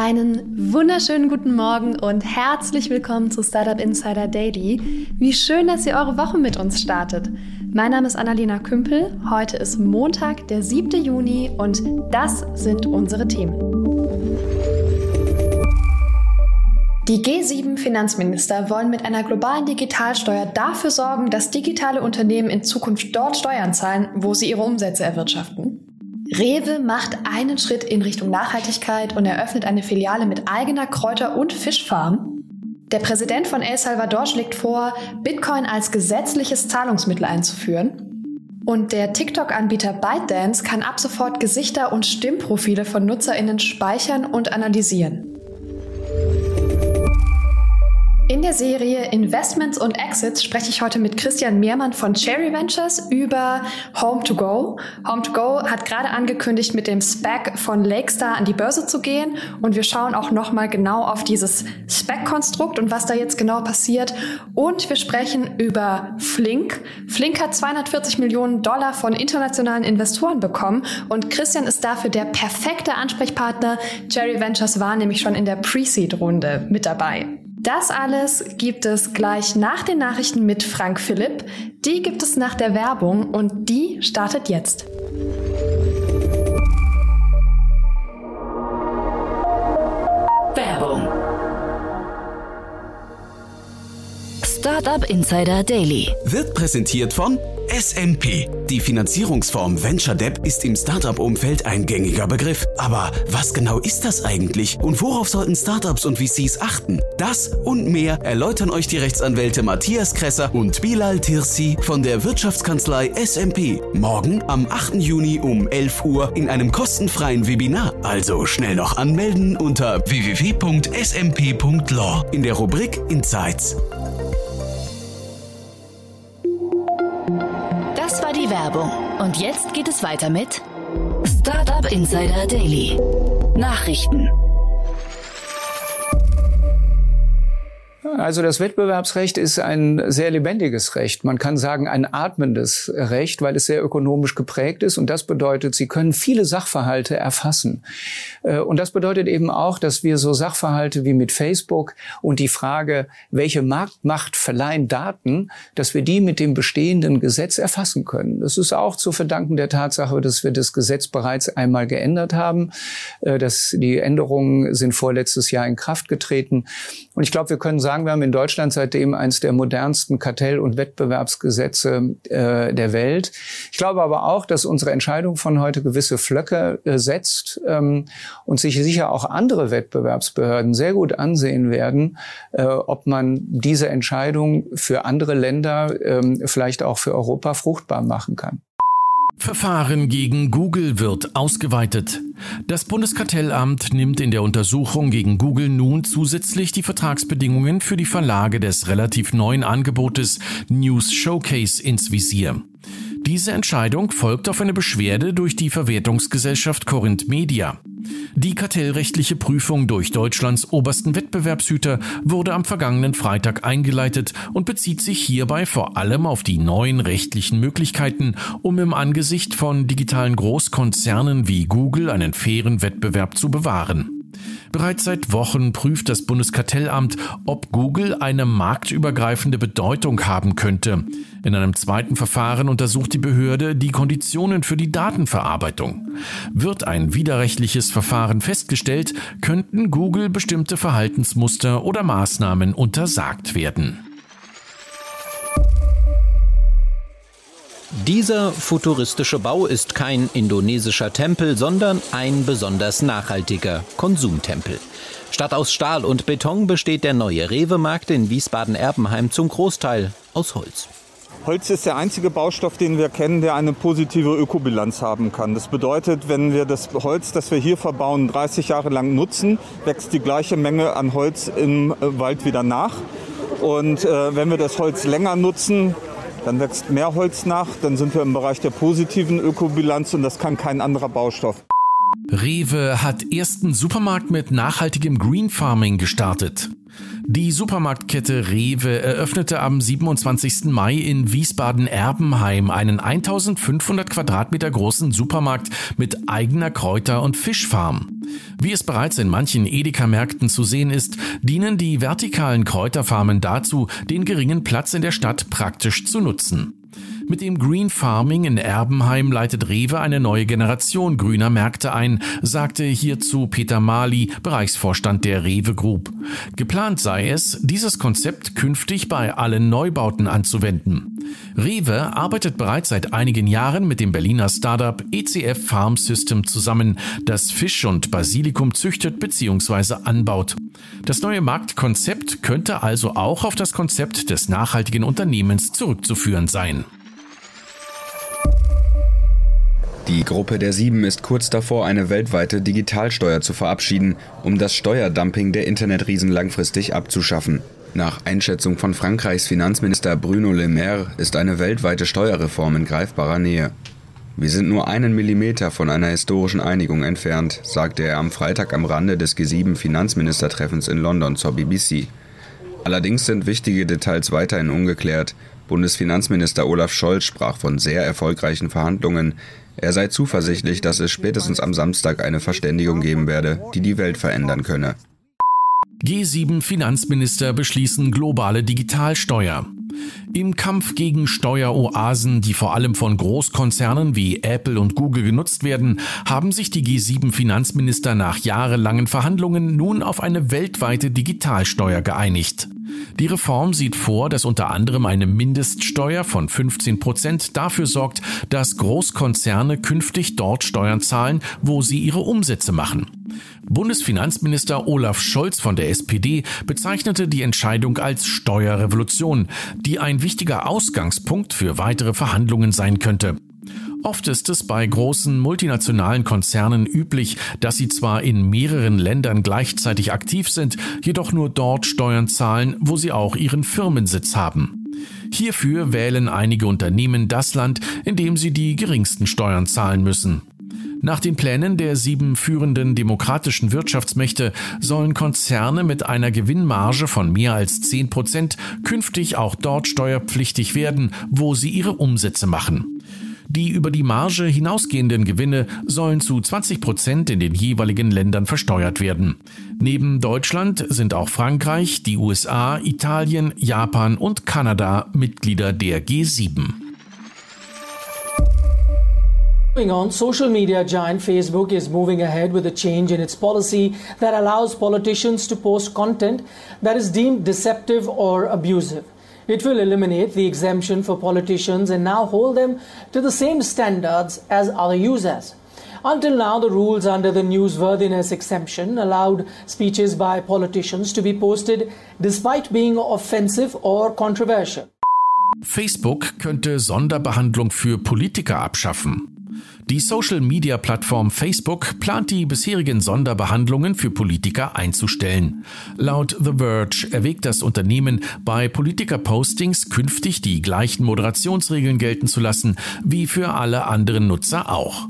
Einen wunderschönen guten Morgen und herzlich willkommen zu Startup Insider Daily. Wie schön, dass ihr eure Woche mit uns startet. Mein Name ist Annalena Kümpel. Heute ist Montag, der 7. Juni und das sind unsere Themen. Die G7-Finanzminister wollen mit einer globalen Digitalsteuer dafür sorgen, dass digitale Unternehmen in Zukunft dort Steuern zahlen, wo sie ihre Umsätze erwirtschaften. Rewe macht einen Schritt in Richtung Nachhaltigkeit und eröffnet eine Filiale mit eigener Kräuter- und Fischfarm. Der Präsident von El Salvador schlägt vor, Bitcoin als gesetzliches Zahlungsmittel einzuführen. Und der TikTok-Anbieter ByteDance kann ab sofort Gesichter und Stimmprofile von Nutzerinnen speichern und analysieren. In der Serie Investments und Exits spreche ich heute mit Christian Mehrmann von Cherry Ventures über Home to Go. Home to Go hat gerade angekündigt, mit dem SPAC von Lakestar an die Börse zu gehen und wir schauen auch nochmal genau auf dieses SPAC-Konstrukt und was da jetzt genau passiert. Und wir sprechen über Flink. Flink hat 240 Millionen Dollar von internationalen Investoren bekommen und Christian ist dafür der perfekte Ansprechpartner. Cherry Ventures war nämlich schon in der Pre-Seed-Runde mit dabei. Das alles gibt es gleich nach den Nachrichten mit Frank Philipp. Die gibt es nach der Werbung und die startet jetzt. Werbung. Startup Insider Daily wird präsentiert von SMP. Die Finanzierungsform Venture Debt ist im Startup-Umfeld ein gängiger Begriff. Aber was genau ist das eigentlich und worauf sollten Startups und VCs achten? Das und mehr erläutern euch die Rechtsanwälte Matthias Kresser und Bilal Tirsi von der Wirtschaftskanzlei SMP morgen am 8. Juni um 11 Uhr in einem kostenfreien Webinar. Also schnell noch anmelden unter www.smp.law in der Rubrik Insights. Werbung. Und jetzt geht es weiter mit Startup Insider Daily. Nachrichten. Also das Wettbewerbsrecht ist ein sehr lebendiges Recht. Man kann sagen ein atmendes Recht, weil es sehr ökonomisch geprägt ist. Und das bedeutet, Sie können viele Sachverhalte erfassen. Äh, und das bedeutet eben auch, dass wir so Sachverhalte wie mit Facebook und die Frage, welche Marktmacht verleihen Daten, dass wir die mit dem bestehenden Gesetz erfassen können. Das ist auch zu verdanken der Tatsache, dass wir das Gesetz bereits einmal geändert haben. Äh, dass die Änderungen sind vorletztes Jahr in Kraft getreten. Und ich glaube, wir können sagen, wir haben in Deutschland seitdem eines der modernsten Kartell- und Wettbewerbsgesetze äh, der Welt. Ich glaube aber auch, dass unsere Entscheidung von heute gewisse Flöcke äh, setzt ähm, und sich sicher auch andere Wettbewerbsbehörden sehr gut ansehen werden, äh, ob man diese Entscheidung für andere Länder, ähm, vielleicht auch für Europa fruchtbar machen kann. Verfahren gegen Google wird ausgeweitet. Das Bundeskartellamt nimmt in der Untersuchung gegen Google nun zusätzlich die Vertragsbedingungen für die Verlage des relativ neuen Angebotes News Showcase ins Visier. Diese Entscheidung folgt auf eine Beschwerde durch die Verwertungsgesellschaft Corinth Media. Die kartellrechtliche Prüfung durch Deutschlands obersten Wettbewerbshüter wurde am vergangenen Freitag eingeleitet und bezieht sich hierbei vor allem auf die neuen rechtlichen Möglichkeiten, um im Angesicht von digitalen Großkonzernen wie Google einen fairen Wettbewerb zu bewahren. Bereits seit Wochen prüft das Bundeskartellamt, ob Google eine marktübergreifende Bedeutung haben könnte. In einem zweiten Verfahren untersucht die Behörde die Konditionen für die Datenverarbeitung. Wird ein widerrechtliches Verfahren festgestellt, könnten Google bestimmte Verhaltensmuster oder Maßnahmen untersagt werden. Dieser futuristische Bau ist kein indonesischer Tempel, sondern ein besonders nachhaltiger Konsumtempel. Statt aus Stahl und Beton besteht der neue Rewe-Markt in Wiesbaden-Erbenheim zum Großteil aus Holz. Holz ist der einzige Baustoff, den wir kennen, der eine positive Ökobilanz haben kann. Das bedeutet, wenn wir das Holz, das wir hier verbauen, 30 Jahre lang nutzen, wächst die gleiche Menge an Holz im Wald wieder nach. Und äh, wenn wir das Holz länger nutzen, dann wächst mehr Holz nach, dann sind wir im Bereich der positiven Ökobilanz und das kann kein anderer Baustoff. Rewe hat ersten Supermarkt mit nachhaltigem Green Farming gestartet. Die Supermarktkette Rewe eröffnete am 27. Mai in Wiesbaden-Erbenheim einen 1500 Quadratmeter großen Supermarkt mit eigener Kräuter- und Fischfarm. Wie es bereits in manchen Edeka-Märkten zu sehen ist, dienen die vertikalen Kräuterfarmen dazu, den geringen Platz in der Stadt praktisch zu nutzen. Mit dem Green Farming in Erbenheim leitet Rewe eine neue Generation grüner Märkte ein, sagte hierzu Peter Mali, Bereichsvorstand der Rewe Group. Geplant sei es, dieses Konzept künftig bei allen Neubauten anzuwenden. Rewe arbeitet bereits seit einigen Jahren mit dem Berliner Startup ECF Farm System zusammen, das Fisch und Basilikum züchtet bzw. anbaut. Das neue Marktkonzept könnte also auch auf das Konzept des nachhaltigen Unternehmens zurückzuführen sein. Die Gruppe der Sieben ist kurz davor, eine weltweite Digitalsteuer zu verabschieden, um das Steuerdumping der Internetriesen langfristig abzuschaffen. Nach Einschätzung von Frankreichs Finanzminister Bruno Le Maire ist eine weltweite Steuerreform in greifbarer Nähe. Wir sind nur einen Millimeter von einer historischen Einigung entfernt, sagte er am Freitag am Rande des G7-Finanzministertreffens in London zur BBC. Allerdings sind wichtige Details weiterhin ungeklärt. Bundesfinanzminister Olaf Scholz sprach von sehr erfolgreichen Verhandlungen. Er sei zuversichtlich, dass es spätestens am Samstag eine Verständigung geben werde, die die Welt verändern könne. G7 Finanzminister beschließen globale Digitalsteuer. Im Kampf gegen Steueroasen, die vor allem von Großkonzernen wie Apple und Google genutzt werden, haben sich die G7 Finanzminister nach jahrelangen Verhandlungen nun auf eine weltweite Digitalsteuer geeinigt. Die Reform sieht vor, dass unter anderem eine Mindeststeuer von 15 Prozent dafür sorgt, dass Großkonzerne künftig dort Steuern zahlen, wo sie ihre Umsätze machen. Bundesfinanzminister Olaf Scholz von der SPD bezeichnete die Entscheidung als Steuerrevolution, die ein wichtiger Ausgangspunkt für weitere Verhandlungen sein könnte. Oft ist es bei großen multinationalen Konzernen üblich, dass sie zwar in mehreren Ländern gleichzeitig aktiv sind, jedoch nur dort Steuern zahlen, wo sie auch ihren Firmensitz haben. Hierfür wählen einige Unternehmen das Land, in dem sie die geringsten Steuern zahlen müssen. Nach den Plänen der sieben führenden demokratischen Wirtschaftsmächte sollen Konzerne mit einer Gewinnmarge von mehr als 10 Prozent künftig auch dort steuerpflichtig werden, wo sie ihre Umsätze machen. Die über die Marge hinausgehenden Gewinne sollen zu 20 Prozent in den jeweiligen Ländern versteuert werden. Neben Deutschland sind auch Frankreich, die USA, Italien, Japan und Kanada Mitglieder der G7. Moving on, social media giant Facebook is moving ahead with a change in its policy that allows politicians to post content that is deemed deceptive or abusive. It will eliminate the exemption for politicians and now hold them to the same standards as other users. Until now, the rules under the newsworthiness exemption allowed speeches by politicians to be posted despite being offensive or controversial. Facebook könnte Sonderbehandlung für Politiker abschaffen. Die Social-Media-Plattform Facebook plant die bisherigen Sonderbehandlungen für Politiker einzustellen. Laut The Verge erwägt das Unternehmen, bei Politiker-Postings künftig die gleichen Moderationsregeln gelten zu lassen wie für alle anderen Nutzer auch.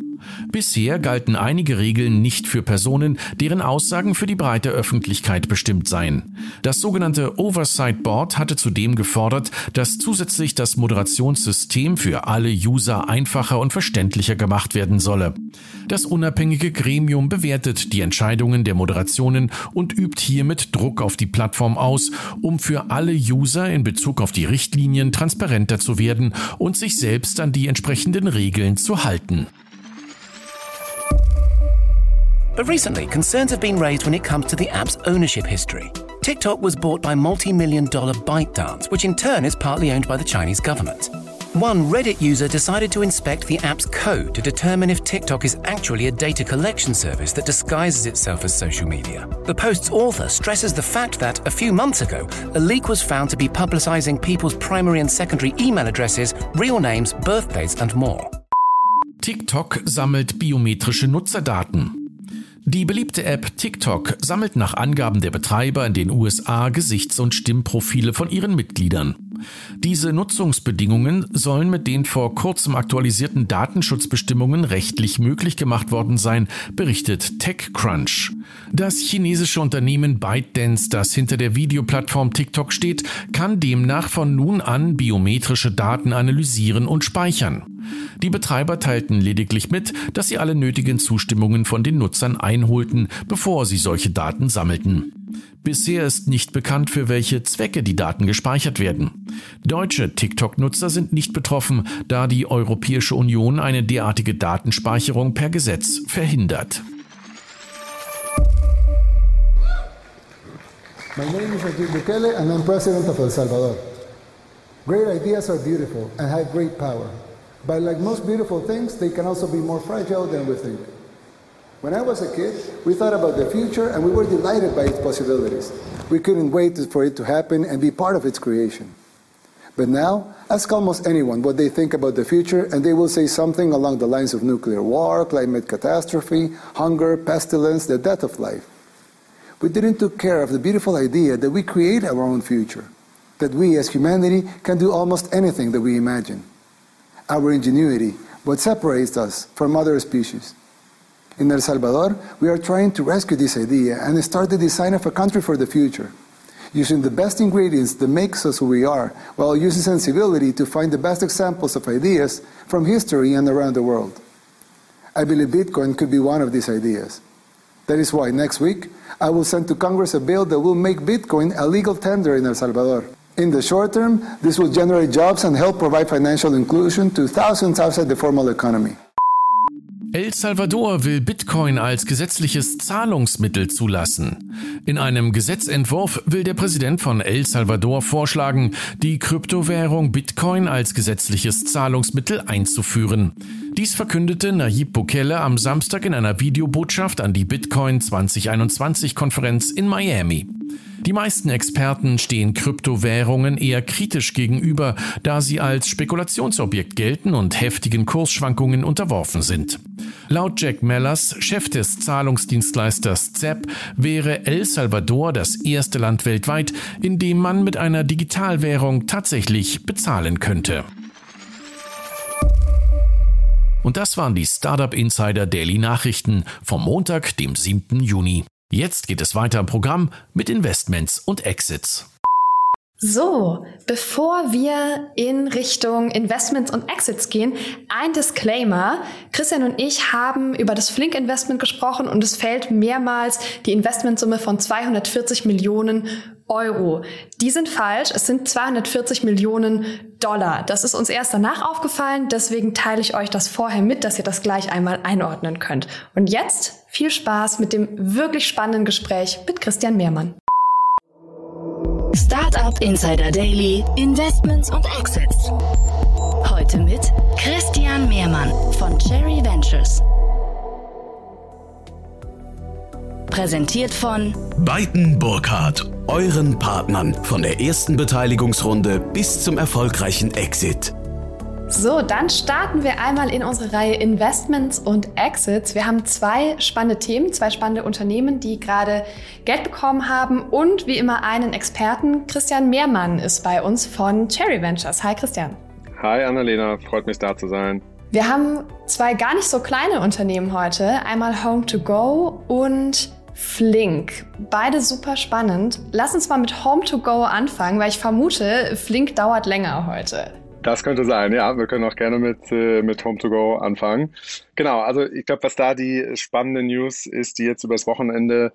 Bisher galten einige Regeln nicht für Personen, deren Aussagen für die breite Öffentlichkeit bestimmt seien. Das sogenannte Oversight Board hatte zudem gefordert, dass zusätzlich das Moderationssystem für alle User einfacher und verständlicher gemacht werden solle. Das unabhängige Gremium bewertet die Entscheidungen der Moderationen und übt hiermit Druck auf die Plattform aus, um für alle User in Bezug auf die Richtlinien transparenter zu werden und sich selbst an die entsprechenden Regeln zu halten. But recently, concerns have been raised when it comes to the app's ownership history. TikTok was bought by multi million dollar ByteDance, which in turn is partly owned by the Chinese government. One Reddit user decided to inspect the app's code to determine if TikTok is actually a data collection service that disguises itself as social media. The post's author stresses the fact that, a few months ago, a leak was found to be publicizing people's primary and secondary email addresses, real names, birthdays, and more. TikTok sammelt biometrische Nutzerdaten. Die beliebte App TikTok sammelt nach Angaben der Betreiber in den USA Gesichts- und Stimmprofile von ihren Mitgliedern. Diese Nutzungsbedingungen sollen mit den vor kurzem aktualisierten Datenschutzbestimmungen rechtlich möglich gemacht worden sein, berichtet TechCrunch. Das chinesische Unternehmen ByteDance, das hinter der Videoplattform TikTok steht, kann demnach von nun an biometrische Daten analysieren und speichern. Die Betreiber teilten lediglich mit, dass sie alle nötigen Zustimmungen von den Nutzern einholten, bevor sie solche Daten sammelten. Bisher ist nicht bekannt, für welche Zwecke die Daten gespeichert werden. Deutsche TikTok-Nutzer sind nicht betroffen, da die Europäische Union eine derartige Datenspeicherung per Gesetz verhindert. My name is Nayib Bukele and I'm president of El Salvador. Great ideas are beautiful and have great power. But like most beautiful things, they can also be more fragile than we think. When I was a kid, we thought about the future and we were delighted by its possibilities. We couldn't wait for it to happen and be part of its creation. But now, ask almost anyone what they think about the future, and they will say something along the lines of nuclear war, climate catastrophe, hunger, pestilence, the death of life. We didn't take care of the beautiful idea that we create our own future, that we as humanity can do almost anything that we imagine. Our ingenuity, what separates us from other species. In El Salvador, we are trying to rescue this idea and start the design of a country for the future, using the best ingredients that makes us who we are, while using sensibility to find the best examples of ideas from history and around the world. I believe Bitcoin could be one of these ideas. That is why next week I will send to Congress a bill that will make Bitcoin a legal tender in El Salvador. In the short term, this will generate jobs and help provide financial inclusion to thousands outside the formal economy. El Salvador will Bitcoin als gesetzliches Zahlungsmittel zulassen. In einem Gesetzentwurf will der Präsident von El Salvador vorschlagen, die Kryptowährung Bitcoin als gesetzliches Zahlungsmittel einzuführen. Dies verkündete Nayib Bukele am Samstag in einer Videobotschaft an die Bitcoin 2021 Konferenz in Miami. Die meisten Experten stehen Kryptowährungen eher kritisch gegenüber, da sie als Spekulationsobjekt gelten und heftigen Kursschwankungen unterworfen sind. Laut Jack Mellers, Chef des Zahlungsdienstleisters ZEP, wäre El Salvador das erste Land weltweit, in dem man mit einer Digitalwährung tatsächlich bezahlen könnte. Und das waren die Startup Insider Daily Nachrichten vom Montag, dem 7. Juni. Jetzt geht es weiter im Programm mit Investments und Exits. So, bevor wir in Richtung Investments und Exits gehen, ein Disclaimer. Christian und ich haben über das Flink Investment gesprochen und es fällt mehrmals die Investmentsumme von 240 Millionen Euro. Die sind falsch. Es sind 240 Millionen Dollar. Das ist uns erst danach aufgefallen. Deswegen teile ich euch das vorher mit, dass ihr das gleich einmal einordnen könnt. Und jetzt viel Spaß mit dem wirklich spannenden Gespräch mit Christian Mehrmann. Startup Insider Daily, Investments und Exits. Heute mit Christian Mehrmann von Cherry Ventures. Präsentiert von Beiten Burkhardt, euren Partnern von der ersten Beteiligungsrunde bis zum erfolgreichen Exit. So, dann starten wir einmal in unsere Reihe Investments und Exits. Wir haben zwei spannende Themen, zwei spannende Unternehmen, die gerade Geld bekommen haben und wie immer einen Experten. Christian Mehrmann ist bei uns von Cherry Ventures. Hi Christian. Hi Annalena, freut mich da zu sein. Wir haben zwei gar nicht so kleine Unternehmen heute. Einmal Home to Go und Flink. Beide super spannend. Lass uns mal mit Home to Go anfangen, weil ich vermute, Flink dauert länger heute. Das könnte sein, ja. Wir können auch gerne mit, äh, mit Home2Go anfangen. Genau, also ich glaube, was da die spannende News ist, die jetzt übers Wochenende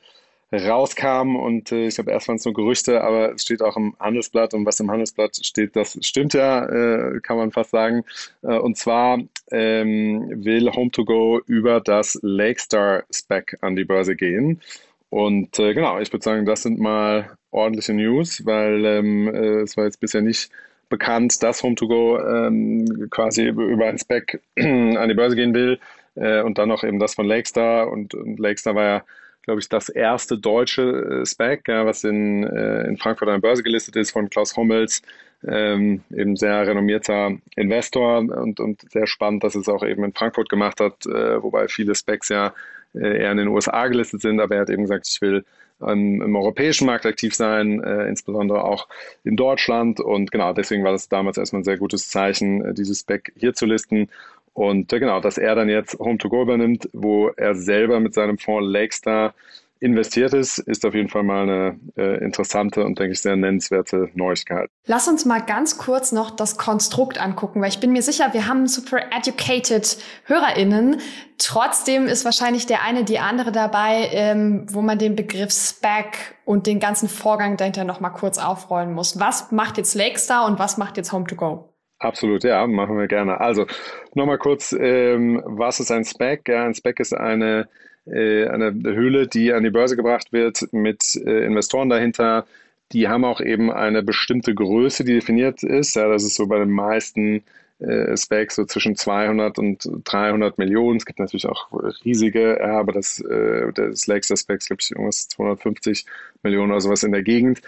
rauskam und äh, ich glaube, erst waren es nur Gerüchte, aber es steht auch im Handelsblatt und was im Handelsblatt steht, das stimmt ja, äh, kann man fast sagen. Äh, und zwar ähm, will Home2Go über das Lakestar Spec an die Börse gehen. Und äh, genau, ich würde sagen, das sind mal ordentliche News, weil ähm, äh, es war jetzt bisher nicht bekannt, dass Home2Go ähm, quasi über ein Spec an die Börse gehen will äh, und dann noch eben das von Lakestar. Und, und Lakestar war ja glaube ich, das erste deutsche äh, Spec, ja, was in, äh, in Frankfurt an der Börse gelistet ist von Klaus Hommels, ähm, eben sehr renommierter Investor. Und, und sehr spannend, dass es auch eben in Frankfurt gemacht hat, äh, wobei viele Specs ja äh, eher in den USA gelistet sind, aber er hat eben gesagt, ich will ähm, im europäischen Markt aktiv sein, äh, insbesondere auch in Deutschland. Und genau, deswegen war das damals erstmal ein sehr gutes Zeichen, äh, dieses Spec hier zu listen. Und äh, genau, dass er dann jetzt Home2Go übernimmt, wo er selber mit seinem Fonds Lakestar investiert ist, ist auf jeden Fall mal eine äh, interessante und, denke ich, sehr nennenswerte Neuigkeit. Lass uns mal ganz kurz noch das Konstrukt angucken, weil ich bin mir sicher, wir haben super educated HörerInnen. Trotzdem ist wahrscheinlich der eine, die andere dabei, ähm, wo man den Begriff SPAC und den ganzen Vorgang dahinter noch mal kurz aufrollen muss. Was macht jetzt Lakestar und was macht jetzt Home2Go? Absolut, ja, machen wir gerne. Also nochmal kurz, ähm, was ist ein SPAC? Ja, ein SPAC ist eine eine Höhle, die an die Börse gebracht wird mit äh, Investoren dahinter. Die haben auch eben eine bestimmte Größe, die definiert ist. Ja, das ist so bei den meisten äh, Specs so zwischen 200 und 300 Millionen. Es gibt natürlich auch riesige, ja, aber das, äh, das Lakester Specs, glaube ich, irgendwas 250 Millionen oder sowas in der Gegend.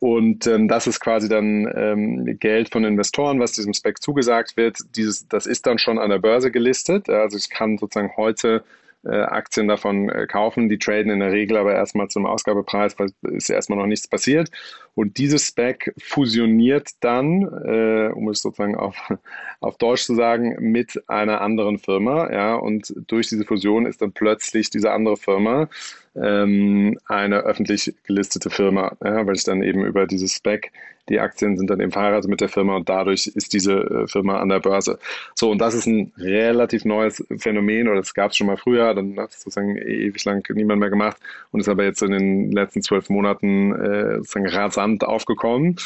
Und ähm, das ist quasi dann ähm, Geld von Investoren, was diesem Spec zugesagt wird. Dieses, das ist dann schon an der Börse gelistet. Also ich kann sozusagen heute äh, Aktien davon äh, kaufen. Die traden in der Regel aber erstmal zum Ausgabepreis, weil ist erstmal noch nichts passiert. Und dieses Spec fusioniert dann, äh, um es sozusagen auf, auf Deutsch zu sagen, mit einer anderen Firma. Ja, und durch diese Fusion ist dann plötzlich diese andere Firma ähm, eine öffentlich gelistete Firma, ja, weil ich dann eben über dieses Spec, die Aktien sind dann eben verheiratet mit der Firma und dadurch ist diese äh, Firma an der Börse. So, und das ist ein relativ neues Phänomen oder das gab es schon mal früher, dann hat es sozusagen ewig lang niemand mehr gemacht und ist aber jetzt in den letzten zwölf Monaten äh, sozusagen rasant aufgekommen.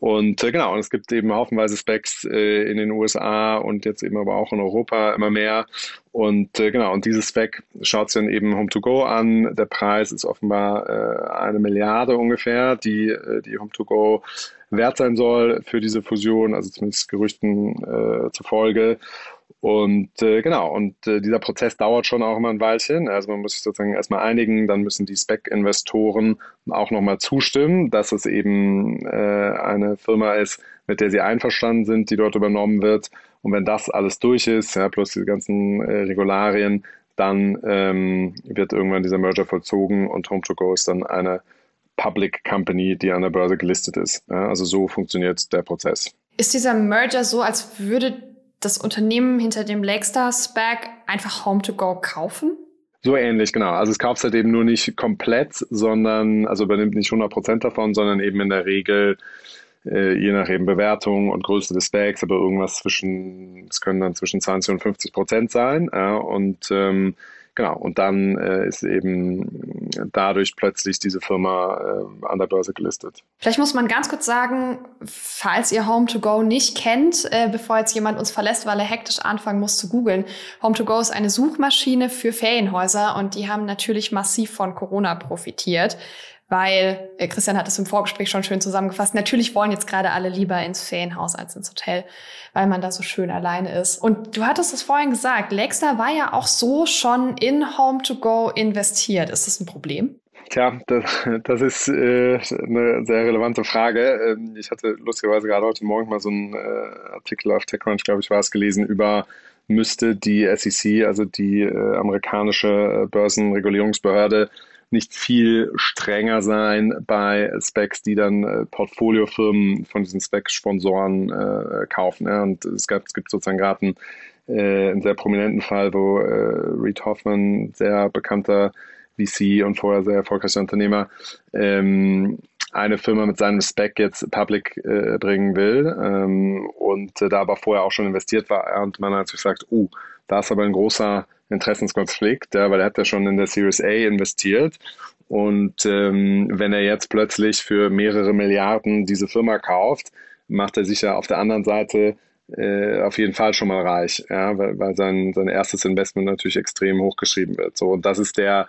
Und äh, genau, und es gibt eben haufenweise Specs äh, in den USA und jetzt eben aber auch in Europa immer mehr. Und äh, genau, und dieses Spec schaut sich dann eben Home2Go an. Der Preis ist offenbar äh, eine Milliarde ungefähr, die, äh, die Home2Go wert sein soll für diese Fusion, also zumindest Gerüchten äh, zufolge. Und äh, genau, und äh, dieser Prozess dauert schon auch immer ein Weilchen. Also man muss sich sozusagen erstmal einigen, dann müssen die Spec-Investoren auch nochmal zustimmen, dass es eben äh, eine Firma ist, mit der sie einverstanden sind, die dort übernommen wird. Und wenn das alles durch ist, ja, plus diese ganzen äh, Regularien, dann ähm, wird irgendwann dieser Merger vollzogen und Home2Go ist dann eine Public Company, die an der Börse gelistet ist. Ja, also so funktioniert der Prozess. Ist dieser Merger so, als würde das Unternehmen hinter dem Lakestar SPAC einfach Home2Go kaufen? So ähnlich, genau. Also es kauft halt eben nur nicht komplett, sondern, also übernimmt nicht 100 Prozent davon, sondern eben in der Regel, äh, je nach eben Bewertung und Größe des Specs, aber irgendwas zwischen, es können dann zwischen 20 und 50 Prozent sein. Ja, und ähm, Genau, und dann äh, ist eben dadurch plötzlich diese Firma äh, an der Börse gelistet. Vielleicht muss man ganz kurz sagen, falls ihr Home2Go nicht kennt, äh, bevor jetzt jemand uns verlässt, weil er hektisch anfangen muss zu googeln. Home2Go ist eine Suchmaschine für Ferienhäuser und die haben natürlich massiv von Corona profitiert weil äh, Christian hat es im Vorgespräch schon schön zusammengefasst. Natürlich wollen jetzt gerade alle lieber ins Ferienhaus als ins Hotel, weil man da so schön alleine ist. Und du hattest es vorhin gesagt, Lexner war ja auch so schon in Home to Go investiert. Ist das ein Problem? Tja, das, das ist äh, eine sehr relevante Frage. Ähm, ich hatte lustigerweise gerade heute Morgen mal so einen äh, Artikel auf TechCrunch, glaube ich, war es gelesen, über müsste die SEC, also die äh, amerikanische Börsenregulierungsbehörde, nicht viel strenger sein bei Specs, die dann äh, Portfoliofirmen von diesen Spec-Sponsoren äh, kaufen. Ja? Und es, gab, es gibt sozusagen gerade einen, äh, einen sehr prominenten Fall, wo äh, Reed Hoffman, sehr bekannter VC und vorher sehr erfolgreicher Unternehmer, ähm, eine Firma mit seinem Spec jetzt public äh, bringen will ähm, und äh, da aber vorher auch schon investiert war und man hat sich gesagt, oh, da ist aber ein großer Interessenskonflikt, ja, weil er hat ja schon in der Series A investiert. Und ähm, wenn er jetzt plötzlich für mehrere Milliarden diese Firma kauft, macht er sich ja auf der anderen Seite äh, auf jeden Fall schon mal reich, ja, weil, weil sein, sein erstes Investment natürlich extrem hochgeschrieben wird. So, und das ist der,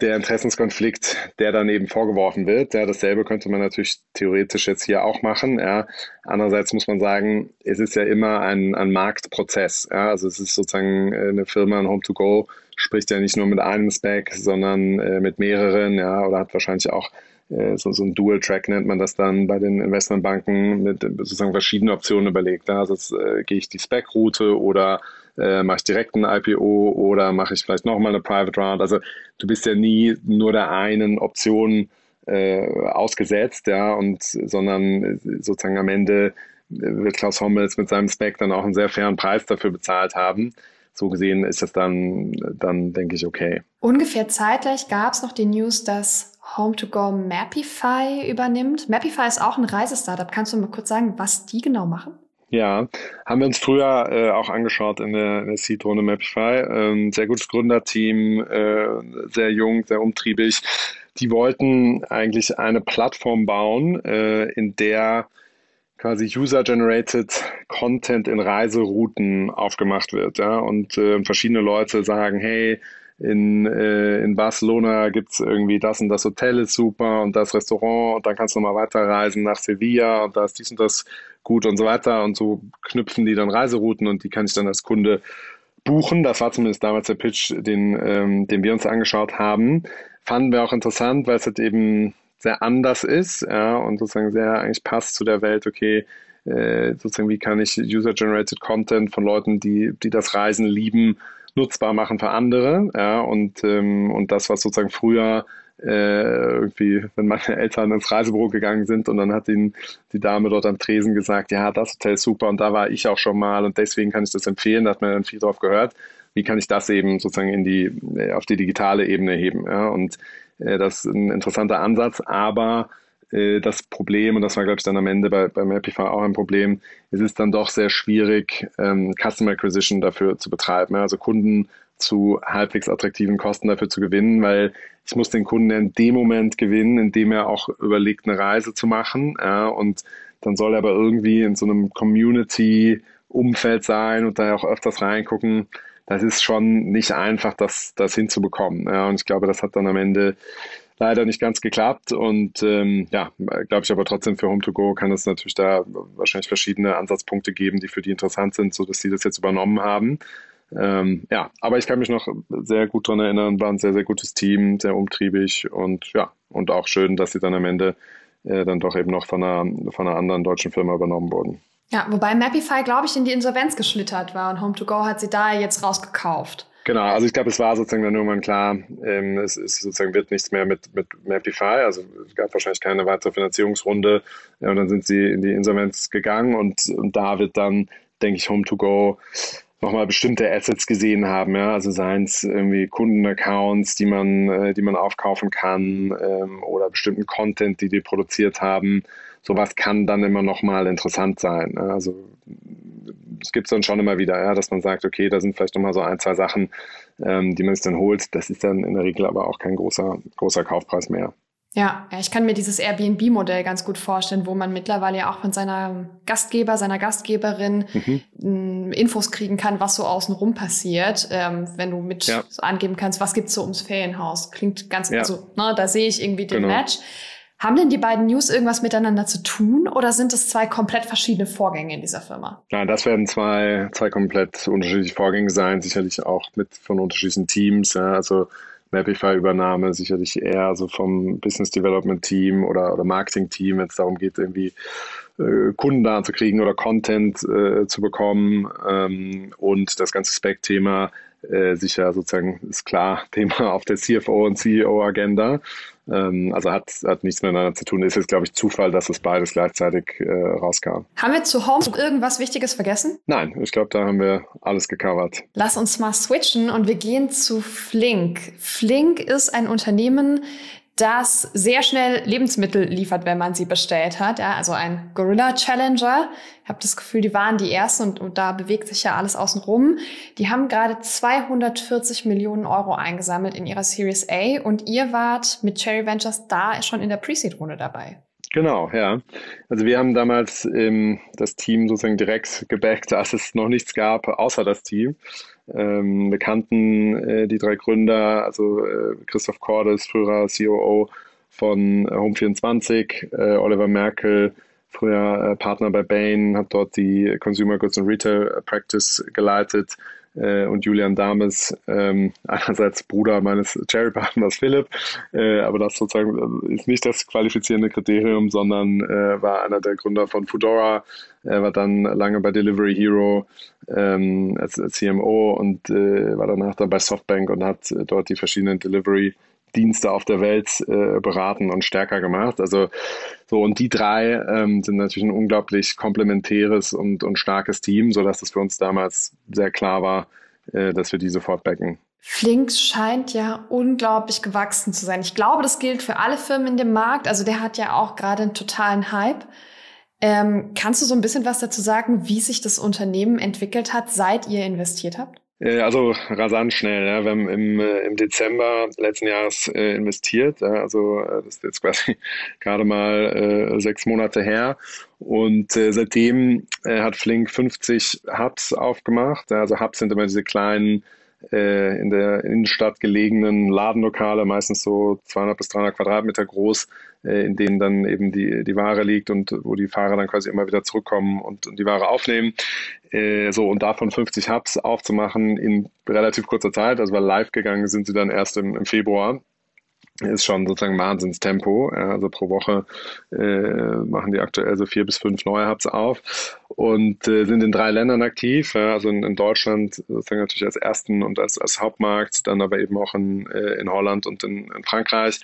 der Interessenskonflikt, der dann eben vorgeworfen wird. Ja, dasselbe könnte man natürlich theoretisch jetzt hier auch machen. Ja. Andererseits muss man sagen, es ist ja immer ein, ein Marktprozess. Ja. Also es ist sozusagen äh, eine Firma, ein Home-to-Go, spricht ja nicht nur mit einem Spec, sondern äh, mit mehreren, ja, oder hat wahrscheinlich auch äh, so, so ein Dual-Track nennt man das dann bei den Investmentbanken mit sozusagen verschiedenen Optionen überlegt. Ja. Also äh, gehe ich die Spec-Route oder äh, mache ich direkt ein IPO oder mache ich vielleicht nochmal eine Private Round. Also du bist ja nie nur der einen Option äh, ausgesetzt, ja, und sondern sozusagen am Ende wird Klaus Hommels mit seinem Spec dann auch einen sehr fairen Preis dafür bezahlt haben. So gesehen ist das dann, dann denke ich, okay. Ungefähr zeitgleich gab es noch die News, dass Home2Go Mapify übernimmt. Mapify ist auch ein Reisestartup. Kannst du mal kurz sagen, was die genau machen? Ja, haben wir uns früher äh, auch angeschaut in der, der Seed-Runde Mapify. Ähm, sehr gutes Gründerteam, äh, sehr jung, sehr umtriebig. Die wollten eigentlich eine Plattform bauen, äh, in der quasi User-Generated Content in Reiserouten aufgemacht wird. Ja? Und äh, verschiedene Leute sagen, hey, in, äh, in Barcelona gibt es irgendwie das und das Hotel ist super und das Restaurant und dann kannst du mal weiterreisen nach Sevilla und da ist dies und das gut und so weiter und so knüpfen die dann Reiserouten und die kann ich dann als Kunde buchen. Das war zumindest damals der Pitch, den, ähm, den wir uns angeschaut haben. Fanden wir auch interessant, weil es halt eben sehr anders ist ja, und sozusagen sehr eigentlich passt zu der Welt, okay, äh, sozusagen wie kann ich User-Generated Content von Leuten, die, die das Reisen lieben, nutzbar machen für andere. Ja, und, ähm, und das, was sozusagen früher äh, irgendwie, wenn meine Eltern ins Reisebüro gegangen sind und dann hat ihnen die Dame dort am Tresen gesagt, ja, das Hotel ist super und da war ich auch schon mal und deswegen kann ich das empfehlen, da hat man dann viel drauf gehört. Wie kann ich das eben sozusagen in die, äh, auf die digitale Ebene heben? Ja? Und äh, das ist ein interessanter Ansatz, aber das Problem, und das war, glaube ich, dann am Ende bei, beim Mapify auch ein Problem, es ist dann doch sehr schwierig, ähm, Customer Acquisition dafür zu betreiben, ja, also Kunden zu halbwegs attraktiven Kosten dafür zu gewinnen, weil ich muss den Kunden in dem Moment gewinnen, in dem er auch überlegt, eine Reise zu machen. Ja, und dann soll er aber irgendwie in so einem Community-Umfeld sein und da auch öfters reingucken. Das ist schon nicht einfach, das, das hinzubekommen. Ja, und ich glaube, das hat dann am Ende leider nicht ganz geklappt. Und ähm, ja, glaube ich aber trotzdem für Home2Go kann es natürlich da wahrscheinlich verschiedene Ansatzpunkte geben, die für die interessant sind, so dass sie das jetzt übernommen haben. Ähm, ja, aber ich kann mich noch sehr gut daran erinnern, war ein sehr, sehr gutes Team, sehr umtriebig und ja, und auch schön, dass sie dann am Ende äh, dann doch eben noch von einer, von einer anderen deutschen Firma übernommen wurden. Ja, wobei Mapify, glaube ich, in die Insolvenz geschlittert war und Home2Go hat sie da jetzt rausgekauft. Genau, also ich glaube, es war sozusagen dann irgendwann klar, ähm, es ist sozusagen wird nichts mehr mit, mit Mapify, also es gab wahrscheinlich keine weitere Finanzierungsrunde ja, und dann sind sie in die Insolvenz gegangen und, und da wird dann, denke ich, Home2Go nochmal bestimmte Assets gesehen haben, ja, also seien es irgendwie Kundenaccounts, die man, äh, die man aufkaufen kann ähm, oder bestimmten Content, die die produziert haben. Sowas kann dann immer nochmal interessant sein. Also es gibt es dann schon immer wieder, ja, dass man sagt, okay, da sind vielleicht nochmal so ein, zwei Sachen, ähm, die man sich dann holt. Das ist dann in der Regel aber auch kein großer, großer Kaufpreis mehr. Ja, ich kann mir dieses Airbnb-Modell ganz gut vorstellen, wo man mittlerweile ja auch von seiner Gastgeber, seiner Gastgeberin mhm. Infos kriegen kann, was so außenrum passiert. Ähm, wenn du mit ja. so angeben kannst, was gibt's so ums Ferienhaus. Klingt ganz, ja. also, ne, da sehe ich irgendwie den genau. Match. Haben denn die beiden News irgendwas miteinander zu tun oder sind es zwei komplett verschiedene Vorgänge in dieser Firma? Nein, das werden zwei, zwei komplett unterschiedliche Vorgänge sein, sicherlich auch mit von unterschiedlichen Teams. Ja, also Mapify-Übernahme sicherlich eher so vom Business Development Team oder, oder Marketing Team, wenn es darum geht, irgendwie äh, Kunden da zu kriegen oder Content äh, zu bekommen ähm, und das ganze Spec-Thema äh, sicher sozusagen ist klar Thema auf der CFO und CEO-Agenda. Ähm, also hat, hat nichts miteinander zu tun. Ist jetzt, glaube ich, Zufall, dass es beides gleichzeitig äh, rauskam. Haben wir zu Home irgendwas Wichtiges vergessen? Nein, ich glaube, da haben wir alles gecovert. Lass uns mal switchen und wir gehen zu Flink. Flink ist ein Unternehmen, das sehr schnell Lebensmittel liefert, wenn man sie bestellt hat. Ja, also ein Gorilla Challenger. Ich habe das Gefühl, die waren die ersten und, und da bewegt sich ja alles außen rum. Die haben gerade 240 Millionen Euro eingesammelt in ihrer Series A und ihr wart mit Cherry Ventures da schon in der Pre-Seed-Runde dabei. Genau, ja. Also wir haben damals ähm, das Team sozusagen direkt gebackt, als es noch nichts gab, außer das Team. Ähm, wir kannten äh, die drei Gründer, also äh, Christoph Cordes, früherer COO von äh, Home24, äh, Oliver Merkel, früher äh, Partner bei Bain, hat dort die Consumer Goods and Retail Practice geleitet. Äh, und Julian Dames, ähm, einerseits Bruder meines Cherry-Partners Philipp, äh, aber das sozusagen äh, ist nicht das qualifizierende Kriterium, sondern äh, war einer der Gründer von Foodora, er war dann lange bei Delivery Hero ähm, als, als, CMO und äh, war danach dann bei Softbank und hat äh, dort die verschiedenen Delivery Dienste auf der Welt äh, beraten und stärker gemacht. Also so und die drei ähm, sind natürlich ein unglaublich komplementäres und, und starkes Team, sodass es für uns damals sehr klar war, äh, dass wir die sofort backen. Flink scheint ja unglaublich gewachsen zu sein. Ich glaube, das gilt für alle Firmen in dem Markt. Also der hat ja auch gerade einen totalen Hype. Ähm, kannst du so ein bisschen was dazu sagen, wie sich das Unternehmen entwickelt hat, seit ihr investiert habt? Äh, also rasant schnell. Ja. Wir haben im, äh, im Dezember letzten Jahres äh, investiert. Also äh, das ist jetzt quasi gerade mal äh, sechs Monate her. Und äh, seitdem hat Flink 50 Hubs aufgemacht. Ja. Also Hubs sind immer diese kleinen in der Innenstadt gelegenen Ladenlokale, meistens so 200 bis 300 Quadratmeter groß, in denen dann eben die, die Ware liegt und wo die Fahrer dann quasi immer wieder zurückkommen und, und die Ware aufnehmen. Äh, so und davon 50 Hubs aufzumachen in relativ kurzer Zeit, also weil live gegangen sind sie dann erst im, im Februar ist schon sozusagen Wahnsinnstempo. Also pro Woche äh, machen die aktuell so vier bis fünf neue Hubs auf und äh, sind in drei Ländern aktiv. Ja, also in, in, Deutschland sozusagen natürlich als ersten und als, als Hauptmarkt, dann aber eben auch in, äh, in Holland und in, in Frankreich.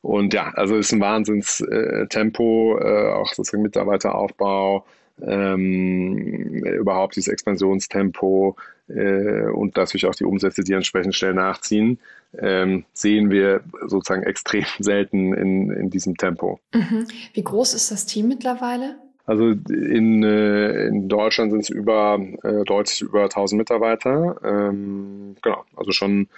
Und ja, also ist ein Wahnsinnstempo, äh, auch sozusagen Mitarbeiteraufbau, ähm, überhaupt dieses Expansionstempo äh, und natürlich auch die Umsätze, die entsprechend schnell nachziehen, ähm, sehen wir sozusagen extrem selten in, in diesem Tempo. Mhm. Wie groß ist das Team mittlerweile? Also in, äh, in Deutschland sind es über äh, deutlich über 1000 Mitarbeiter. Ähm, genau, also schon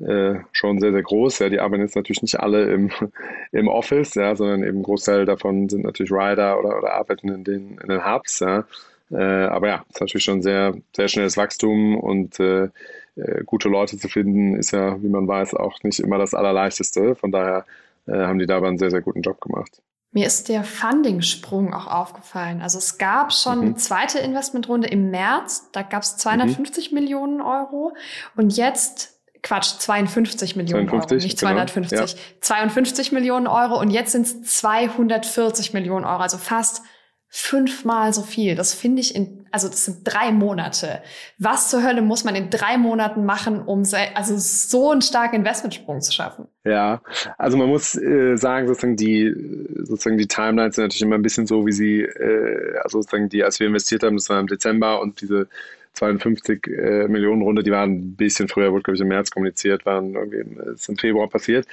äh, schon sehr, sehr groß. Ja, die arbeiten jetzt natürlich nicht alle im, im Office, ja, sondern eben ein Großteil davon sind natürlich Rider oder, oder arbeiten in den, in den Hubs. Ja. Äh, aber ja, ist natürlich schon sehr, sehr schnelles Wachstum und äh, äh, gute Leute zu finden, ist ja, wie man weiß, auch nicht immer das Allerleichteste. Von daher äh, haben die dabei einen sehr, sehr guten Job gemacht. Mir ist der Funding-Sprung auch aufgefallen. Also es gab schon mhm. eine zweite Investmentrunde im März, da gab es 250 mhm. Millionen Euro und jetzt Quatsch, 52 Millionen 52, Euro, nicht 250. Genau, ja. 52 Millionen Euro und jetzt sind es 240 Millionen Euro, also fast fünfmal so viel. Das finde ich in, also das sind drei Monate. Was zur Hölle muss man in drei Monaten machen, um also so einen starken Investmentsprung zu schaffen? Ja, also man muss äh, sagen, sozusagen die, sozusagen die Timelines sind natürlich immer ein bisschen so, wie sie, äh, also sozusagen die, als wir investiert haben, das war im Dezember und diese 52 äh, Millionen Runde, die waren ein bisschen früher, wurde glaube ich im März kommuniziert, waren irgendwie ist im Februar passiert.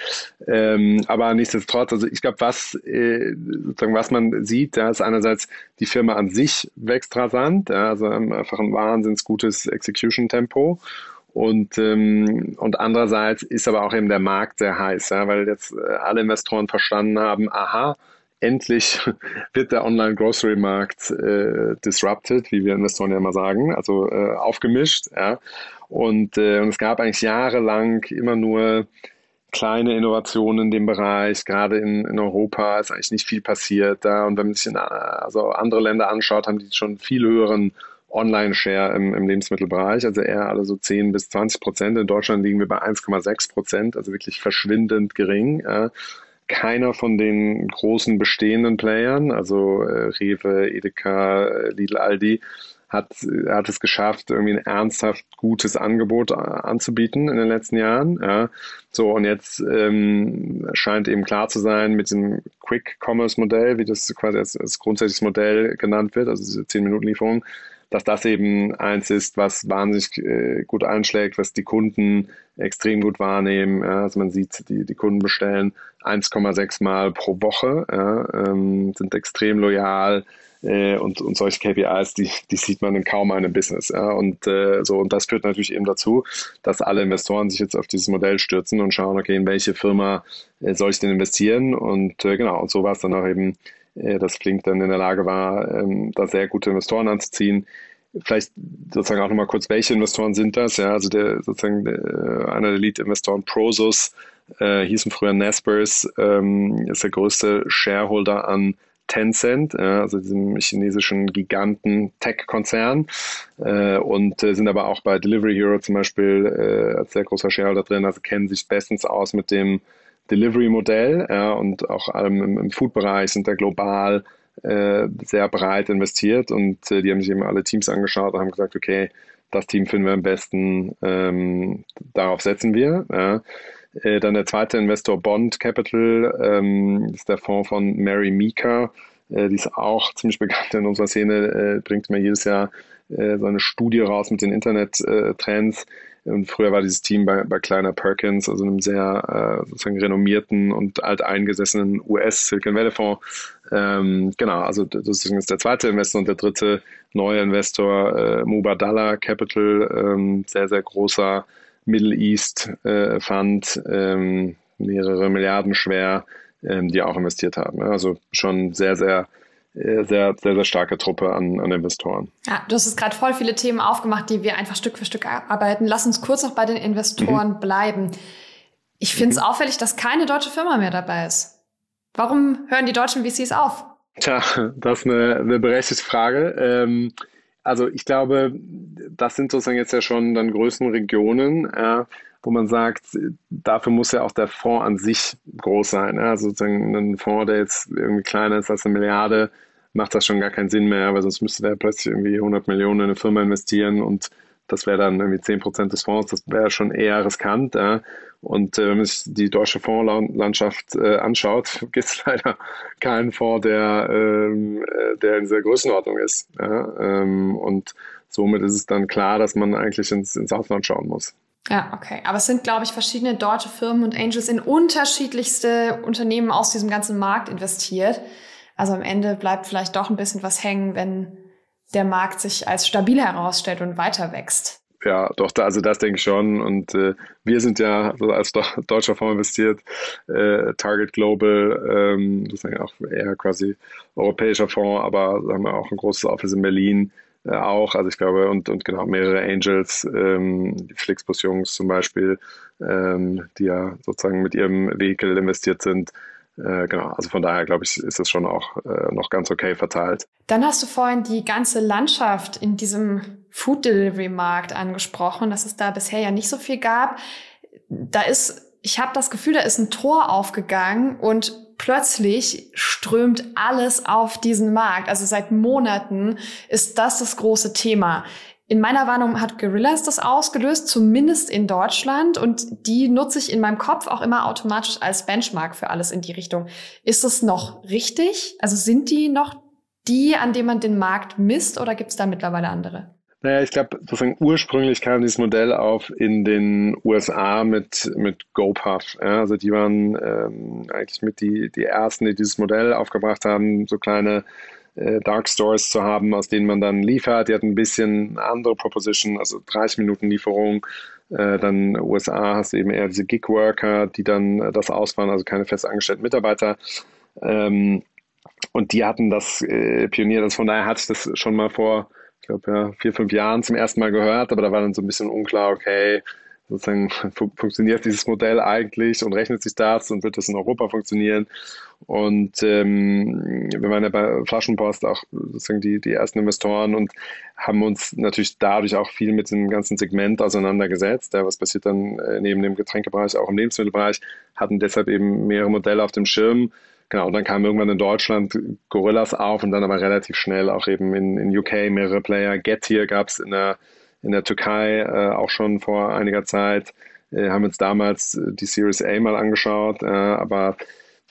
Ähm, aber nichtsdestotrotz, also ich glaube, was äh, sozusagen was man sieht, da ist einerseits die Firma an sich wächst rasant, ja, also einfach ein wahnsinns gutes Execution-Tempo. Und, ähm, und andererseits ist aber auch eben der Markt sehr heiß, ja, weil jetzt äh, alle Investoren verstanden haben, aha, endlich wird der Online-Grocery-Markt äh, disrupted, wie wir Investoren ja immer sagen, also äh, aufgemischt. Ja. Und, äh, und es gab eigentlich jahrelang immer nur kleine Innovationen in dem Bereich. Gerade in, in Europa ist eigentlich nicht viel passiert. Da. Und wenn man sich in, also andere Länder anschaut, haben die schon viel höheren Online-Share im, im Lebensmittelbereich, also eher alle so 10 bis 20 Prozent. In Deutschland liegen wir bei 1,6 Prozent, also wirklich verschwindend gering. Ja keiner von den großen bestehenden Playern, also äh, Rewe, Edeka, äh, Lidl, Aldi, hat, hat es geschafft, irgendwie ein ernsthaft gutes Angebot anzubieten in den letzten Jahren. Ja. So, und jetzt ähm, scheint eben klar zu sein mit dem Quick-Commerce-Modell, wie das quasi als, als grundsätzliches Modell genannt wird, also diese 10-Minuten-Lieferung, dass das eben eins ist, was wahnsinnig äh, gut einschlägt, was die Kunden extrem gut wahrnehmen. Ja, also man sieht, die, die Kunden bestellen 1,6 Mal pro Woche, ja, ähm, sind extrem loyal äh, und, und solche KPIs, die, die sieht man in kaum einem Business. Ja, und äh, so und das führt natürlich eben dazu, dass alle Investoren sich jetzt auf dieses Modell stürzen und schauen, okay, in welche Firma äh, soll ich denn investieren? Und äh, genau, und so war es dann auch eben dass Flink dann in der Lage war, ähm, da sehr gute Investoren anzuziehen. Vielleicht sozusagen auch nochmal kurz, welche Investoren sind das? Ja, also der sozusagen äh, einer der Lead-Investoren Prosus, äh, hießen früher Naspers, ähm, ist der größte Shareholder an Tencent, äh, also diesem chinesischen Giganten Tech-Konzern äh, und äh, sind aber auch bei Delivery Hero zum Beispiel äh, als sehr großer Shareholder drin, also kennen sich bestens aus mit dem Delivery-Modell ja, und auch ähm, im, Food-Bereich sind da global äh, sehr breit investiert und äh, die haben sich eben alle Teams angeschaut und haben gesagt, okay, das Team finden wir am besten, ähm, darauf setzen wir. Ja. Äh, dann der zweite Investor Bond Capital, ähm, ist der Fonds von Mary Meeker, äh, die ist auch ziemlich bekannt in unserer Szene, äh, bringt mir jedes Jahr so eine Studie raus mit den Internet-Trends. Und früher war dieses Team bei, bei Kleiner Perkins, also einem sehr äh, sozusagen renommierten und alteingesessenen US Silicon Valley Fonds. Ähm, genau, also das ist der zweite Investor und der dritte neue Investor, äh, Mubadala Capital, ähm, sehr, sehr großer Middle East äh, Fund, ähm, mehrere Milliarden schwer, ähm, die auch investiert haben. Also schon sehr, sehr sehr, sehr, sehr starke Truppe an, an Investoren. Ja, du hast jetzt gerade voll viele Themen aufgemacht, die wir einfach Stück für Stück arbeiten. Lass uns kurz noch bei den Investoren mhm. bleiben. Ich finde es mhm. auffällig, dass keine deutsche Firma mehr dabei ist. Warum hören die deutschen VCs auf? Tja, das ist eine, eine berechtigte Frage. Ähm, also ich glaube, das sind sozusagen jetzt ja schon dann Größenregionen, äh, wo man sagt, dafür muss ja auch der Fonds an sich groß sein. Ja? Also sozusagen ein Fonds, der jetzt irgendwie kleiner ist als eine Milliarde, macht das schon gar keinen Sinn mehr, weil sonst müsste der plötzlich irgendwie 100 Millionen in eine Firma investieren und das wäre dann irgendwie 10 Prozent des Fonds, das wäre schon eher riskant. Ja? Und äh, wenn man sich die deutsche Fondslandschaft äh, anschaut, gibt es leider keinen Fonds, der, ähm, äh, der in dieser Größenordnung ist. Ja? Ähm, und somit ist es dann klar, dass man eigentlich ins, ins Ausland schauen muss. Ja, okay. Aber es sind, glaube ich, verschiedene deutsche Firmen und Angels in unterschiedlichste Unternehmen aus diesem ganzen Markt investiert. Also am Ende bleibt vielleicht doch ein bisschen was hängen, wenn der Markt sich als stabil herausstellt und weiter wächst. Ja, doch, also das denke ich schon. Und äh, wir sind ja als deutscher Fonds investiert, äh, Target Global, ähm, das ist ja auch eher quasi europäischer Fonds, aber haben wir auch ein großes Office in Berlin äh, auch. Also ich glaube, und, und genau mehrere Angels, ähm, die Flixbus-Jungs zum Beispiel, ähm, die ja sozusagen mit ihrem Vehikel investiert sind. Äh, genau, also von daher glaube ich, ist es schon auch äh, noch ganz okay verteilt. Dann hast du vorhin die ganze Landschaft in diesem Food Delivery Markt angesprochen, dass es da bisher ja nicht so viel gab. Da ist, ich habe das Gefühl, da ist ein Tor aufgegangen und plötzlich strömt alles auf diesen Markt. Also seit Monaten ist das das große Thema. In meiner Warnung hat Gorillas das ausgelöst, zumindest in Deutschland. Und die nutze ich in meinem Kopf auch immer automatisch als Benchmark für alles in die Richtung. Ist es noch richtig? Also sind die noch die, an denen man den Markt misst oder gibt es da mittlerweile andere? Naja, ich glaube, sozusagen ursprünglich kam dieses Modell auf in den USA mit, mit GoPuff. Ja, also die waren ähm, eigentlich mit die, die ersten, die dieses Modell aufgebracht haben, so kleine äh, Dark Stores zu haben, aus denen man dann liefert. Die hatten ein bisschen andere Proposition, also 30 Minuten Lieferung. Äh, dann USA hast du eben eher diese Gig-Worker, die dann äh, das ausfahren, also keine festangestellten Mitarbeiter. Ähm, und die hatten das äh, pioniert. Also von daher hatte ich das schon mal vor ich glaube, ja, vier, fünf Jahren zum ersten Mal gehört, aber da war dann so ein bisschen unklar, okay, sozusagen fun funktioniert dieses Modell eigentlich und rechnet sich das und wird das in Europa funktionieren? Und ähm, wir waren ja bei Flaschenpost auch sozusagen die, die ersten Investoren und haben uns natürlich dadurch auch viel mit dem ganzen Segment auseinandergesetzt. Ja, was passiert dann äh, neben dem Getränkebereich auch im Lebensmittelbereich, hatten deshalb eben mehrere Modelle auf dem Schirm Genau, und dann kam irgendwann in Deutschland Gorillas auf und dann aber relativ schnell auch eben in, in UK mehrere Player. Getir gab es in der, in der Türkei äh, auch schon vor einiger Zeit. Äh, haben uns damals äh, die Series A mal angeschaut, äh, aber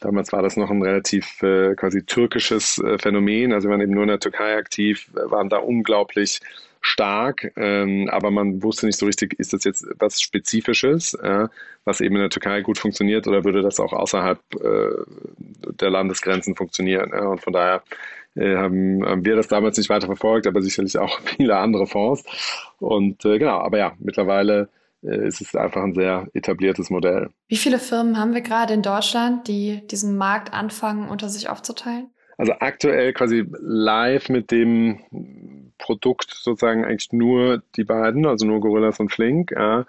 damals war das noch ein relativ äh, quasi türkisches äh, Phänomen. Also wir waren eben nur in der Türkei aktiv, waren da unglaublich stark, ähm, aber man wusste nicht so richtig, ist das jetzt was Spezifisches, äh, was eben in der Türkei gut funktioniert oder würde das auch außerhalb äh, der Landesgrenzen funktionieren. Ja? Und von daher äh, haben, haben, wir das damals nicht weiter verfolgt, aber sicherlich auch viele andere Fonds. Und äh, genau, aber ja, mittlerweile äh, ist es einfach ein sehr etabliertes Modell. Wie viele Firmen haben wir gerade in Deutschland, die diesen Markt anfangen, unter sich aufzuteilen? Also aktuell quasi live mit dem Produkt sozusagen eigentlich nur die beiden, also nur Gorillas und Flink. Ja.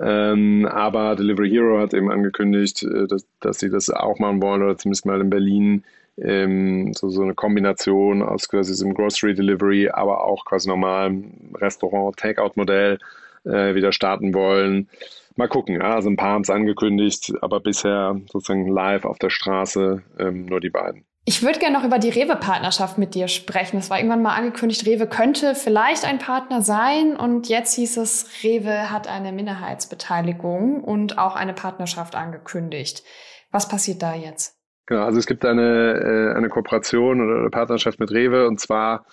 Ähm, aber Delivery Hero hat eben angekündigt, äh, dass, dass sie das auch machen wollen oder zumindest mal in Berlin ähm, so, so eine Kombination aus quasi diesem Grocery Delivery, aber auch quasi normalem Restaurant-Takeout-Modell äh, wieder starten wollen. Mal gucken, ja, also ein paar haben es angekündigt, aber bisher sozusagen live auf der Straße ähm, nur die beiden. Ich würde gerne noch über die Rewe-Partnerschaft mit dir sprechen. Es war irgendwann mal angekündigt, Rewe könnte vielleicht ein Partner sein. Und jetzt hieß es, Rewe hat eine Minderheitsbeteiligung und auch eine Partnerschaft angekündigt. Was passiert da jetzt? Genau, also es gibt eine, äh, eine Kooperation oder eine Partnerschaft mit Rewe und zwar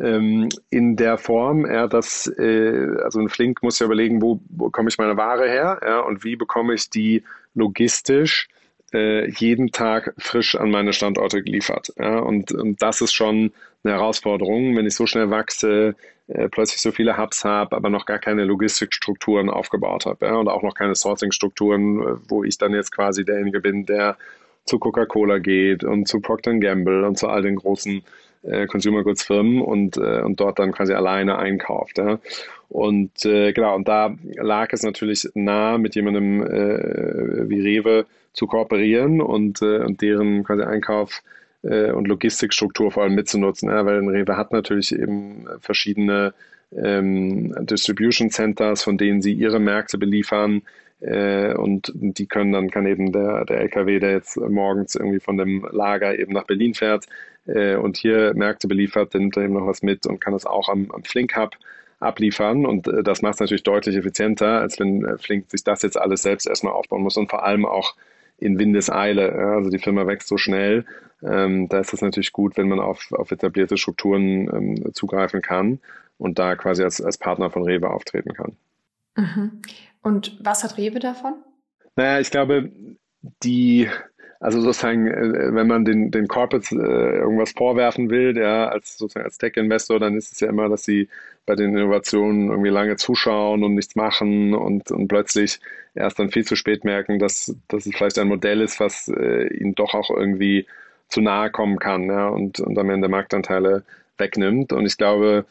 ähm, in der Form, ja, dass äh, also ein Flink muss ja überlegen, wo bekomme ich meine Ware her ja, und wie bekomme ich die logistisch äh, jeden Tag frisch an meine Standorte geliefert. Ja? Und, und das ist schon eine Herausforderung, wenn ich so schnell wachse, äh, plötzlich so viele Hubs habe, aber noch gar keine Logistikstrukturen aufgebaut habe ja? und auch noch keine Sourcing-Strukturen, äh, wo ich dann jetzt quasi derjenige bin, der zu Coca-Cola geht und zu Procter Gamble und zu all den großen äh, Consumer Goods Firmen und, äh, und dort dann quasi alleine einkauft. Ja. Und äh, genau, und da lag es natürlich nah, mit jemandem äh, wie Rewe zu kooperieren und, äh, und deren quasi Einkauf äh, und Logistikstruktur vor allem mitzunutzen, ja, weil Rewe hat natürlich eben verschiedene ähm, Distribution Centers, von denen sie ihre Märkte beliefern. Äh, und die können dann, kann eben der, der LKW, der jetzt morgens irgendwie von dem Lager eben nach Berlin fährt äh, und hier Märkte beliefert, nimmt eben noch was mit und kann das auch am, am Flink Hub abliefern. Und äh, das macht es natürlich deutlich effizienter, als wenn Flink sich das jetzt alles selbst erstmal aufbauen muss und vor allem auch in Windeseile. Also die Firma wächst so schnell. Ähm, da ist es natürlich gut, wenn man auf, auf etablierte Strukturen ähm, zugreifen kann und da quasi als, als Partner von Rewe auftreten kann. Mhm. Und was hat Rewe davon? Naja, ich glaube, die, also sozusagen, äh, wenn man den, den Corporates äh, irgendwas vorwerfen will, ja, als sozusagen als Tech-Investor, dann ist es ja immer, dass sie bei den Innovationen irgendwie lange zuschauen und nichts machen und, und plötzlich erst dann viel zu spät merken, dass, dass es vielleicht ein Modell ist, was äh, ihnen doch auch irgendwie zu nahe kommen kann ja, und, und am Ende Marktanteile wegnimmt. Und ich glaube,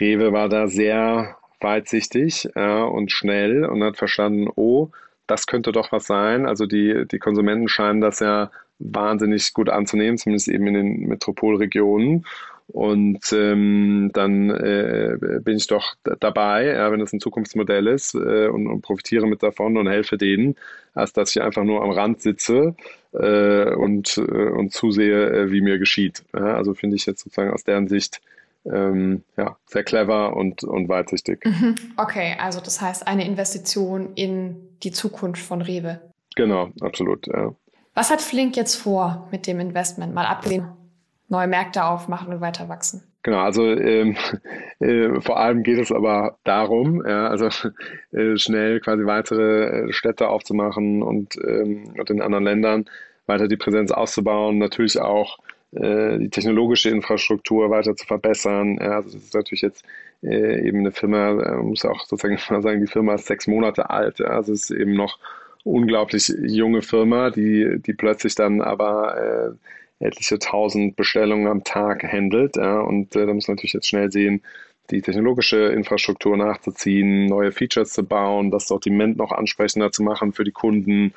Rewe war da sehr weitsichtig ja, und schnell und hat verstanden, oh, das könnte doch was sein. Also die, die Konsumenten scheinen das ja wahnsinnig gut anzunehmen, zumindest eben in den Metropolregionen. Und ähm, dann äh, bin ich doch dabei, ja, wenn es ein Zukunftsmodell ist äh, und, und, profitiere mit davon und helfe denen, als dass ich einfach nur am Rand sitze äh, und, äh, und zusehe, äh, wie mir geschieht. Ja, also finde ich jetzt sozusagen aus deren Sicht ähm, ja, sehr clever und, und weitsichtig. Mhm. Okay, also das heißt eine Investition in die Zukunft von Rewe. Genau, absolut. Ja. Was hat Flink jetzt vor mit dem Investment? Mal abgesehen, neue Märkte aufmachen und weiter wachsen. Genau, also ähm, äh, vor allem geht es aber darum, ja, also äh, schnell quasi weitere äh, Städte aufzumachen und, ähm, und in anderen Ländern weiter die Präsenz auszubauen, natürlich auch die technologische Infrastruktur weiter zu verbessern. Also das ist natürlich jetzt äh, eben eine Firma, äh, muss auch sozusagen mal sagen, die Firma ist sechs Monate alt. Ja, also es ist eben noch unglaublich junge Firma, die, die plötzlich dann aber äh, etliche tausend Bestellungen am Tag handelt. Ja, und äh, da muss man natürlich jetzt schnell sehen, die technologische Infrastruktur nachzuziehen, neue Features zu bauen, das Sortiment noch ansprechender zu machen für die Kunden.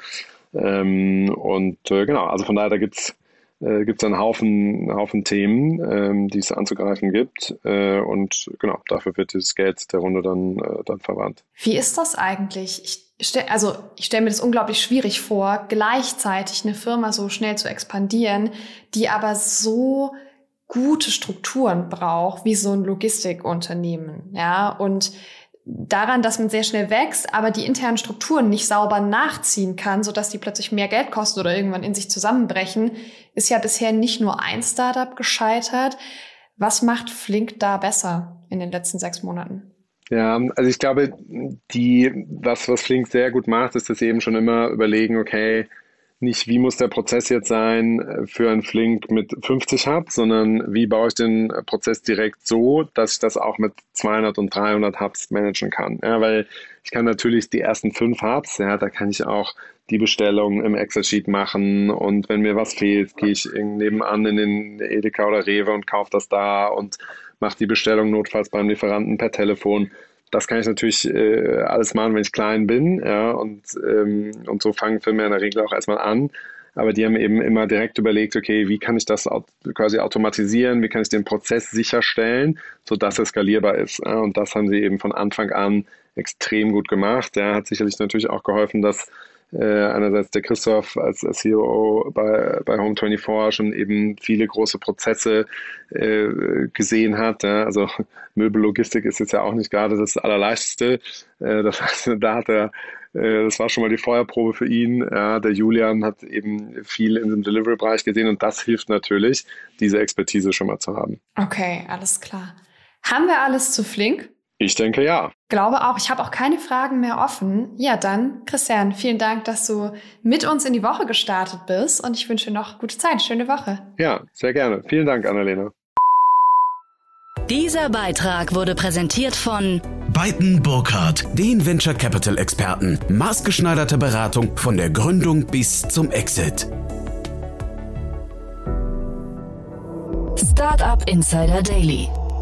Ähm, und äh, genau, also von daher, da gibt es äh, gibt es einen Haufen, Haufen Themen, ähm, die es anzugreifen gibt. Äh, und genau, dafür wird dieses Geld der Runde dann, äh, dann verwandt. Wie ist das eigentlich? Ich stell, also ich stelle mir das unglaublich schwierig vor, gleichzeitig eine Firma so schnell zu expandieren, die aber so gute Strukturen braucht, wie so ein Logistikunternehmen. Ja, und daran, dass man sehr schnell wächst, aber die internen Strukturen nicht sauber nachziehen kann, sodass die plötzlich mehr Geld kosten oder irgendwann in sich zusammenbrechen, ist ja bisher nicht nur ein Startup gescheitert. Was macht Flink da besser in den letzten sechs Monaten? Ja, also ich glaube, die, was, was Flink sehr gut macht, ist, dass sie eben schon immer überlegen, okay, nicht, wie muss der Prozess jetzt sein äh, für ein Flink mit 50 Hubs, sondern wie baue ich den Prozess direkt so, dass ich das auch mit 200 und 300 Hubs managen kann. Ja, weil ich kann natürlich die ersten fünf Hubs, ja, da kann ich auch die Bestellung im Excel-Sheet machen und wenn mir was fehlt, gehe ich nebenan in den Edeka oder Rewe und kaufe das da und mache die Bestellung notfalls beim Lieferanten per Telefon das kann ich natürlich äh, alles machen, wenn ich klein bin, ja, und, ähm, und so fangen Filme in der Regel auch erstmal an. aber die haben eben immer direkt überlegt, okay, wie kann ich das quasi automatisieren, wie kann ich den Prozess sicherstellen, sodass er skalierbar ist. Und das haben sie eben von Anfang an extrem gut gemacht. Der hat sicherlich natürlich auch geholfen, dass äh, einerseits der Christoph als, als CEO bei, bei Home24 schon eben viele große Prozesse äh, gesehen hat. Ja. Also Möbellogistik ist jetzt ja auch nicht gerade das Allerleichteste. Äh, das heißt, da hat er äh, das war schon mal die Feuerprobe für ihn. Ja, der Julian hat eben viel in dem Delivery-Bereich gesehen und das hilft natürlich, diese Expertise schon mal zu haben. Okay, alles klar. Haben wir alles zu flink? Ich denke ja. Glaube auch. Ich habe auch keine Fragen mehr offen. Ja, dann, Christian, vielen Dank, dass du mit uns in die Woche gestartet bist und ich wünsche dir noch gute Zeit. Schöne Woche. Ja, sehr gerne. Vielen Dank, Annalena. Dieser Beitrag wurde präsentiert von Beiten Burkhardt, den Venture Capital Experten. Maßgeschneiderte Beratung von der Gründung bis zum Exit. Startup Insider Daily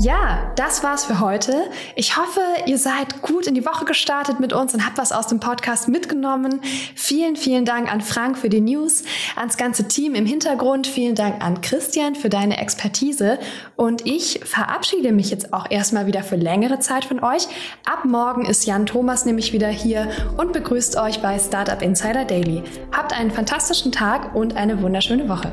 Ja, das war's für heute. Ich hoffe, ihr seid gut in die Woche gestartet mit uns und habt was aus dem Podcast mitgenommen. Vielen, vielen Dank an Frank für die News, ans ganze Team im Hintergrund. Vielen Dank an Christian für deine Expertise. Und ich verabschiede mich jetzt auch erstmal wieder für längere Zeit von euch. Ab morgen ist Jan Thomas nämlich wieder hier und begrüßt euch bei Startup Insider Daily. Habt einen fantastischen Tag und eine wunderschöne Woche.